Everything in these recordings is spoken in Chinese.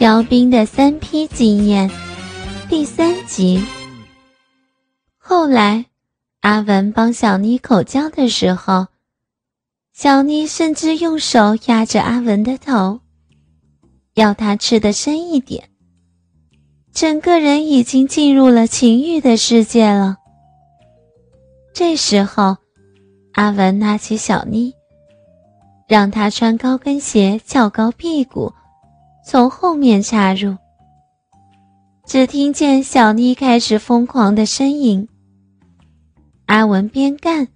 姚兵的三批经验第三集。后来，阿文帮小妮口交的时候，小妮甚至用手压着阿文的头，要他吃的深一点。整个人已经进入了情欲的世界了。这时候，阿文拿起小妮，让她穿高跟鞋，翘高屁股。从后面插入，只听见小妮开始疯狂的呻吟。阿文边干，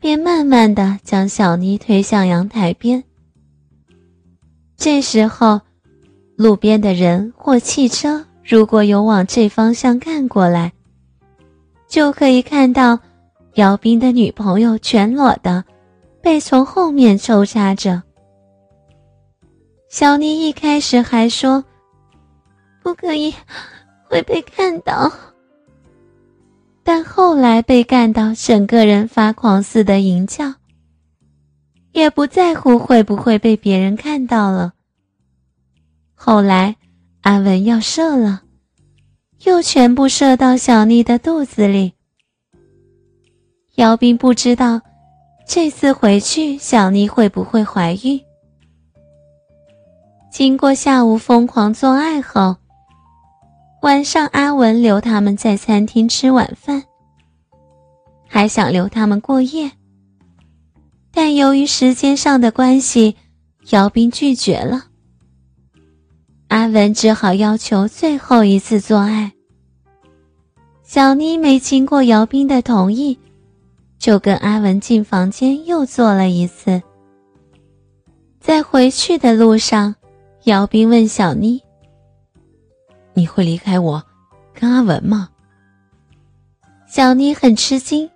边慢慢的将小妮推向阳台边。这时候，路边的人或汽车如果有往这方向看过来，就可以看到姚斌的女朋友全裸的，被从后面抽插着。小妮一开始还说：“不可以，会被看到。”但后来被干到整个人发狂似的淫叫，也不在乎会不会被别人看到了。后来阿文要射了，又全部射到小妮的肚子里。姚斌不知道这次回去小妮会不会怀孕。经过下午疯狂做爱后，晚上阿文留他们在餐厅吃晚饭，还想留他们过夜，但由于时间上的关系，姚斌拒绝了。阿文只好要求最后一次做爱。小妮没经过姚斌的同意，就跟阿文进房间又做了一次。在回去的路上。姚斌问小妮：“你会离开我，跟阿文吗？”小妮很吃惊，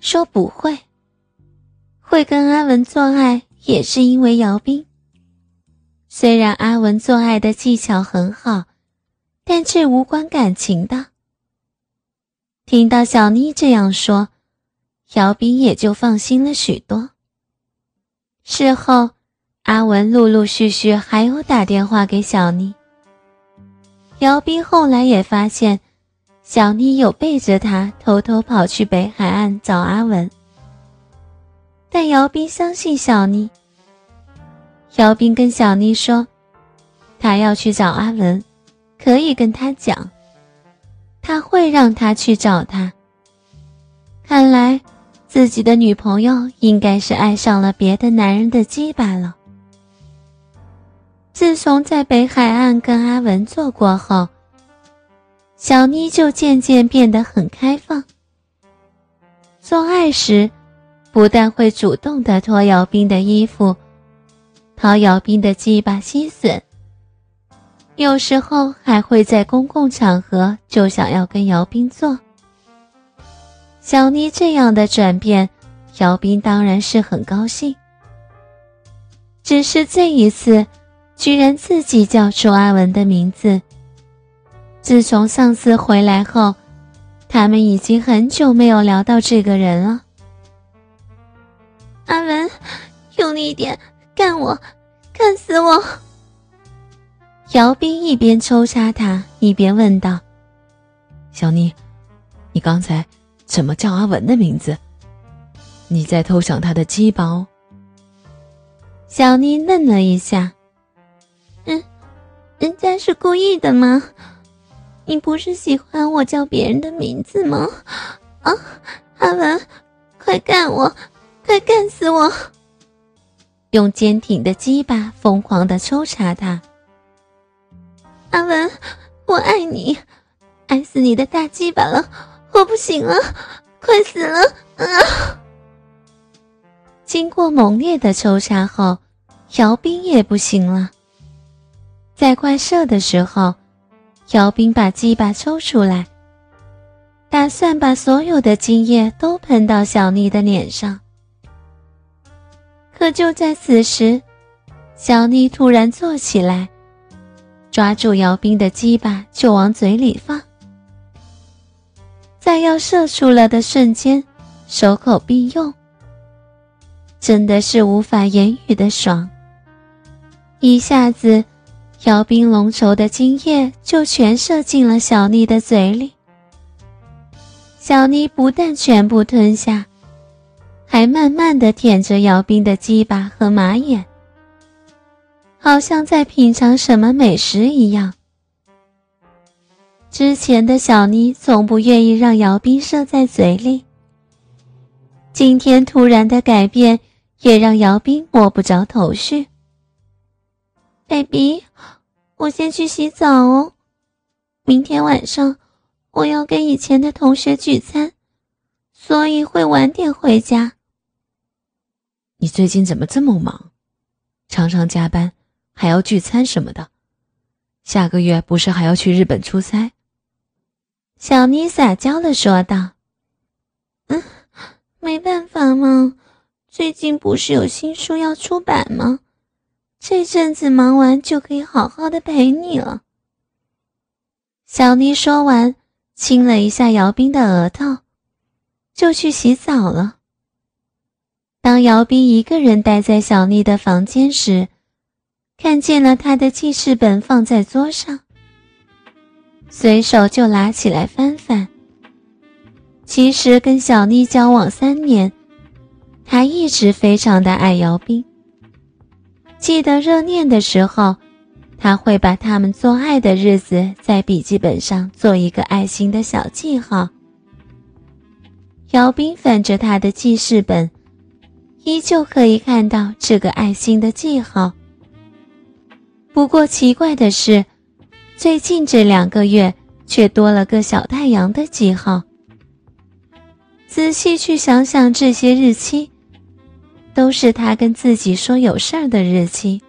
说：“不会。会跟阿文做爱也是因为姚斌。虽然阿文做爱的技巧很好，但这无关感情的。”听到小妮这样说，姚斌也就放心了许多。事后。阿文陆陆续续还有打电话给小妮。姚斌后来也发现，小妮有背着他偷偷跑去北海岸找阿文。但姚斌相信小妮。姚斌跟小妮说，他要去找阿文，可以跟他讲，他会让他去找他。看来，自己的女朋友应该是爱上了别的男人的鸡巴了。自从在北海岸跟阿文做过后，小妮就渐渐变得很开放。做爱时，不但会主动的脱姚斌的衣服，掏姚斌的鸡巴吸吮，有时候还会在公共场合就想要跟姚斌做。小妮这样的转变，姚斌当然是很高兴。只是这一次。居然自己叫出阿文的名字。自从上次回来后，他们已经很久没有聊到这个人了。阿文，用力一点，干我，干死我！姚斌一边抽插他，一边问道：“小妮，你刚才怎么叫阿文的名字？你在偷想他的鸡包？”小妮愣了一下。人家是故意的吗？你不是喜欢我叫别人的名字吗？啊，阿文，快干我，快干死我！用坚挺的鸡巴疯狂的抽插他。阿文，我爱你，爱死你的大鸡巴了，我不行了，快死了！啊！经过猛烈的抽插后，姚斌也不行了。在快射的时候，姚斌把鸡巴抽出来，打算把所有的精液都喷到小妮的脸上。可就在此时，小妮突然坐起来，抓住姚斌的鸡巴就往嘴里放，在要射出了的瞬间，手口并用，真的是无法言语的爽，一下子。姚斌浓稠的精液就全射进了小妮的嘴里。小妮不但全部吞下，还慢慢的舔着姚斌的鸡巴和马眼，好像在品尝什么美食一样。之前的小妮从不愿意让姚斌射在嘴里，今天突然的改变也让姚斌摸不着头绪。baby，我先去洗澡哦，明天晚上我要跟以前的同学聚餐，所以会晚点回家。你最近怎么这么忙？常常加班，还要聚餐什么的？下个月不是还要去日本出差？小妮撒娇的说道：“嗯，没办法嘛，最近不是有新书要出版吗？这阵子忙完就可以好好的陪你了。”小妮说完，亲了一下姚斌的额头，就去洗澡了。当姚斌一个人待在小妮的房间时，看见了他的记事本放在桌上。随手就拿起来翻翻。其实跟小妮交往三年，他一直非常的爱姚斌。记得热恋的时候，他会把他们做爱的日子在笔记本上做一个爱心的小记号。姚斌翻着他的记事本，依旧可以看到这个爱心的记号。不过奇怪的是。最近这两个月却多了个小太阳的记号。仔细去想想，这些日期都是他跟自己说有事儿的日期。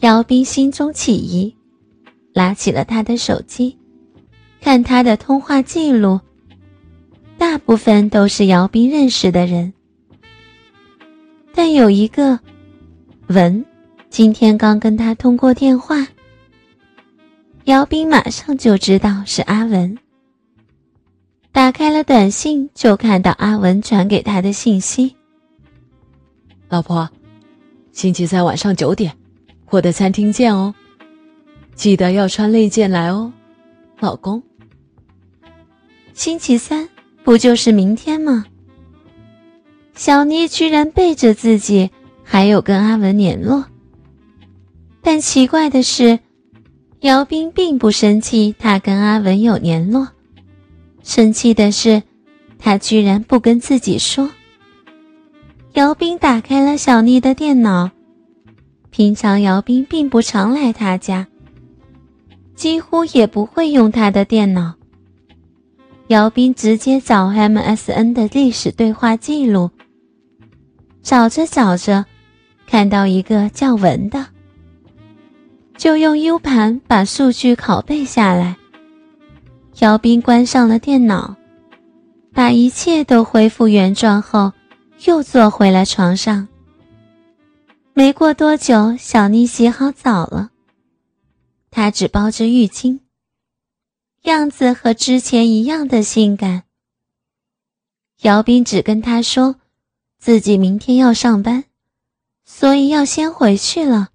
姚斌心中起疑，拿起了他的手机，看他的通话记录，大部分都是姚斌认识的人，但有一个文，今天刚跟他通过电话。姚斌马上就知道是阿文，打开了短信，就看到阿文传给他的信息：“老婆，星期三晚上九点，我的餐厅见哦，记得要穿内件来哦，老公。”星期三不就是明天吗？小妮居然背着自己还有跟阿文联络，但奇怪的是。姚斌并不生气，他跟阿文有联络，生气的是，他居然不跟自己说。姚斌打开了小丽的电脑，平常姚斌并不常来他家，几乎也不会用他的电脑。姚斌直接找 MSN 的历史对话记录，找着找着，看到一个叫文的。就用 U 盘把数据拷贝下来。姚斌关上了电脑，把一切都恢复原状后，又坐回了床上。没过多久，小妮洗好澡了，她只包着浴巾，样子和之前一样的性感。姚斌只跟她说，自己明天要上班，所以要先回去了。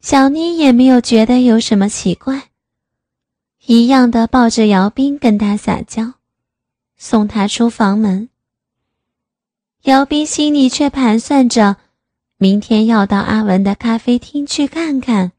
小妮也没有觉得有什么奇怪，一样的抱着姚斌跟他撒娇，送他出房门。姚斌心里却盘算着，明天要到阿文的咖啡厅去看看。